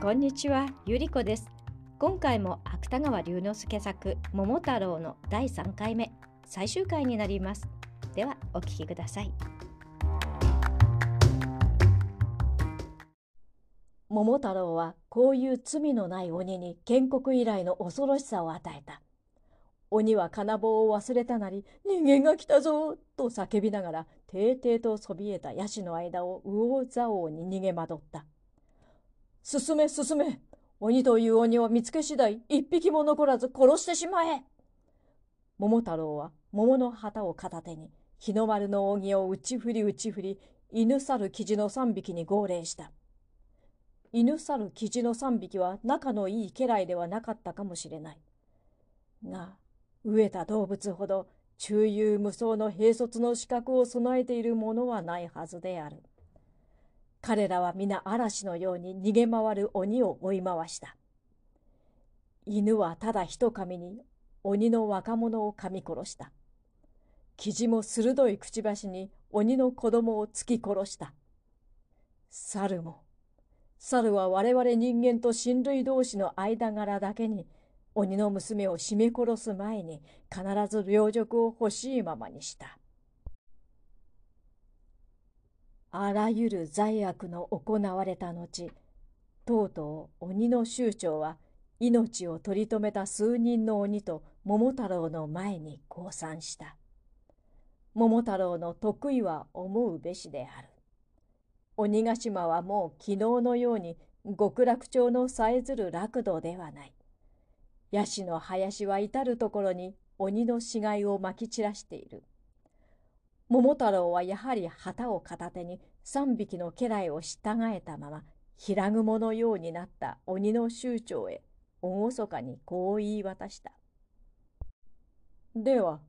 こんにちは、ゆりこです。今回も芥川龍之介作桃太郎の第3回目、最終回になります。ではお聞きください。桃太郎はこういう罪のない鬼に建国以来の恐ろしさを与えた。鬼は金棒を忘れたなり、人間が来たぞと叫びながら、ていていとそびえたヤシの間を右往左往に逃げ惑った。進め進め。鬼という鬼を見つけ次第一匹も残らず殺してしまえ。桃太郎は桃の旗を片手に日の丸の扇を打ち振り打ち振り犬猿生地の三匹に号令した。犬猿生地の三匹は仲のいい家来ではなかったかもしれない。が飢えた動物ほど中遊無双の兵卒の資格を備えているものはないはずである。彼らは皆嵐のように逃げ回る鬼を追い回した。犬はただ一噛みに鬼の若者を噛み殺した。生地も鋭いくちばしに鬼の子供を突き殺した。猿も。猿は我々人間と親類同士の間柄だけに鬼の娘を絞め殺す前に必ず領辱を欲しいままにした。あらゆる罪悪の行われた後、とうとう鬼の酋長は命を取り留めた数人の鬼と桃太郎の前に降参した。桃太郎の得意は思うべしである。鬼ヶ島はもう昨日のように極楽町のさえずる楽土ではない。ヤシの林は至る所に鬼の死骸をまき散らしている。桃太郎はやはり旗を片手に三匹の家来を従えたまま平雲のようになった鬼の酋長へ厳かにこう言い渡した。では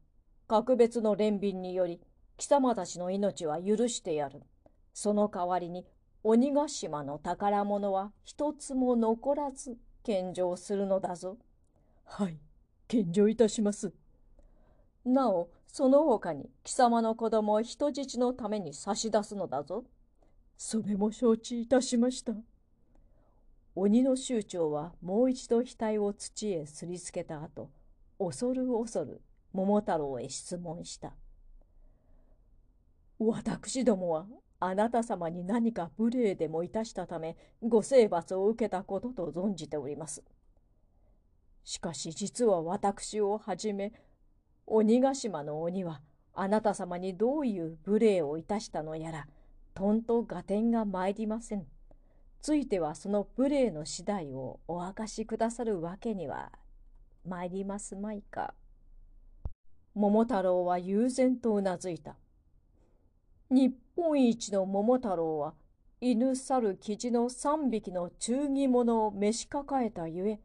格別の憐憫により貴様たちの命は許してやる。その代わりに鬼ヶ島の宝物は一つも残らず献上するのだぞ。はい、献上いたします。なお、その他に貴様の子供を人質のために差し出すのだぞ。それも承知いたしました。鬼の酋長はもう一度額を土へすりつけた後、恐る恐る桃太郎へ質問した。私どもはあなた様に何か無礼でもいたしたため、ご征罰を受けたことと存じております。しかし実は私をはじめ、鬼ヶ島の鬼はあなた様にどういう無礼をいたしたのやらとんと合点が参りません。ついてはその無礼の次第をお明かしくださるわけには参りますまいか。桃太郎は悠然とうなずいた。日本一の桃太郎は犬猿生地の三匹の忠義者を召し抱えたゆえ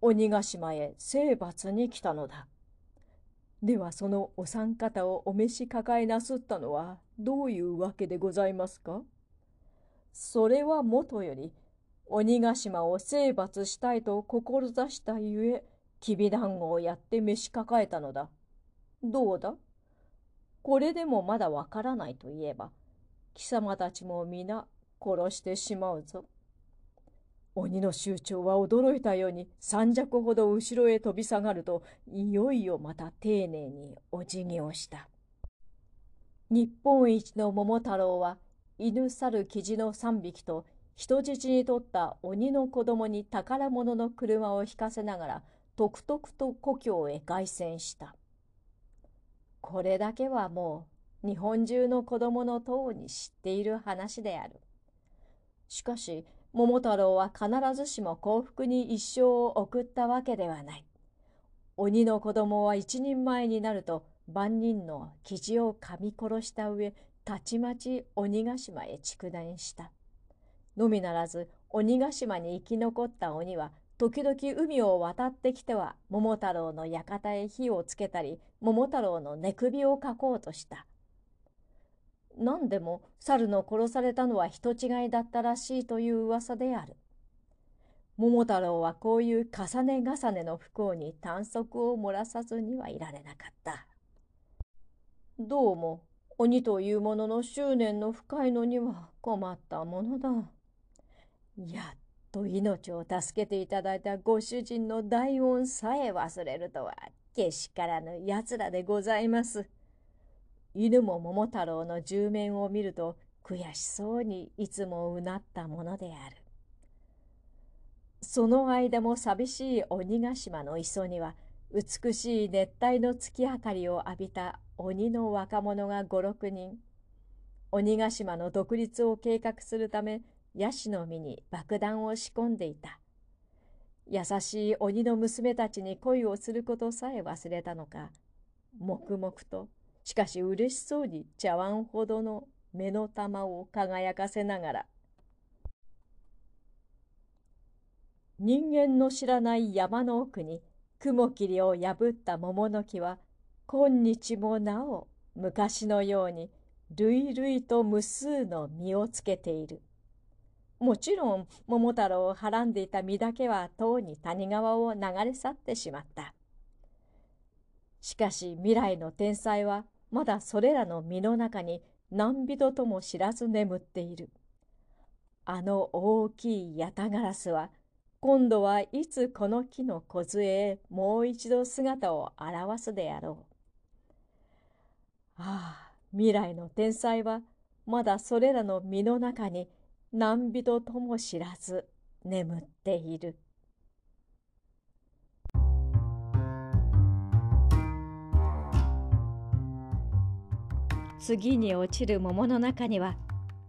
鬼ヶ島へ征伐に来たのだ。ではそのお三方をお召し抱えなすったのはどういうわけでございますか？それはもとより鬼ヶ島を征伐したいと志したゆえきびだんごをやって召し抱えたのだ。どうだ？これでもまだわからないといえば貴様たちも皆殺してしまうぞ。鬼の酋長は驚いたように三尺ほど後ろへ飛び下がるといよいよまた丁寧にお辞儀をした。日本一の桃太郎は犬猿生地の三匹と人質に取った鬼の子供に宝物の車を引かせながらとくとくと故郷へ凱旋した。これだけはもう日本中の子供の塔に知っている話である。しかし桃太郎は必ずしも幸福に一生を送ったわけではない。鬼の子供は一人前になると万人の生地を噛み殺した上、たちまち鬼ヶ島へ蓄電した。のみならず鬼ヶ島に生き残った鬼は時々海を渡ってきては桃太郎の館へ火をつけたり桃太郎の寝首をかこうとした。何でも猿の殺されたのは人違いだったらしいという噂である。桃太郎はこういう重ね重ねの不幸に短足を漏らさずにはいられなかった。どうも鬼というものの執念の深いのには困ったものだ。やっと命を助けていただいたご主人の大恩さえ忘れるとはけしからぬやつらでございます。犬も桃太郎の住面を見ると悔しそうにいつもうなったものである。その間も寂しい鬼ヶ島の磯には美しい熱帯の月明かりを浴びた鬼の若者が五六人。鬼ヶ島の独立を計画するためヤシの実に爆弾を仕込んでいた。優しい鬼の娘たちに恋をすることさえ忘れたのか。黙々としかし嬉しそうに茶碗ほどの目の玉を輝かせながら人間の知らない山の奥に雲霧を破った桃の木は今日もなお昔のように類々と無数の実をつけている。もちろん桃太郎をはらんでいた実だけはとうに谷川を流れ去ってしまった。しかし未来の天才はまだそれらの実の中に何人とも知らず眠っている。あの大きいヤタガラスは今度はいつこの木の梢へもう一度姿を現すであろう。ああ、未来の天才はまだそれらの実の中に何人とも知らず眠っている。次に落ちる桃の中には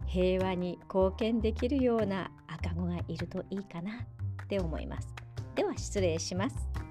平和に貢献できるような赤子がいるといいかなって思います。では失礼します。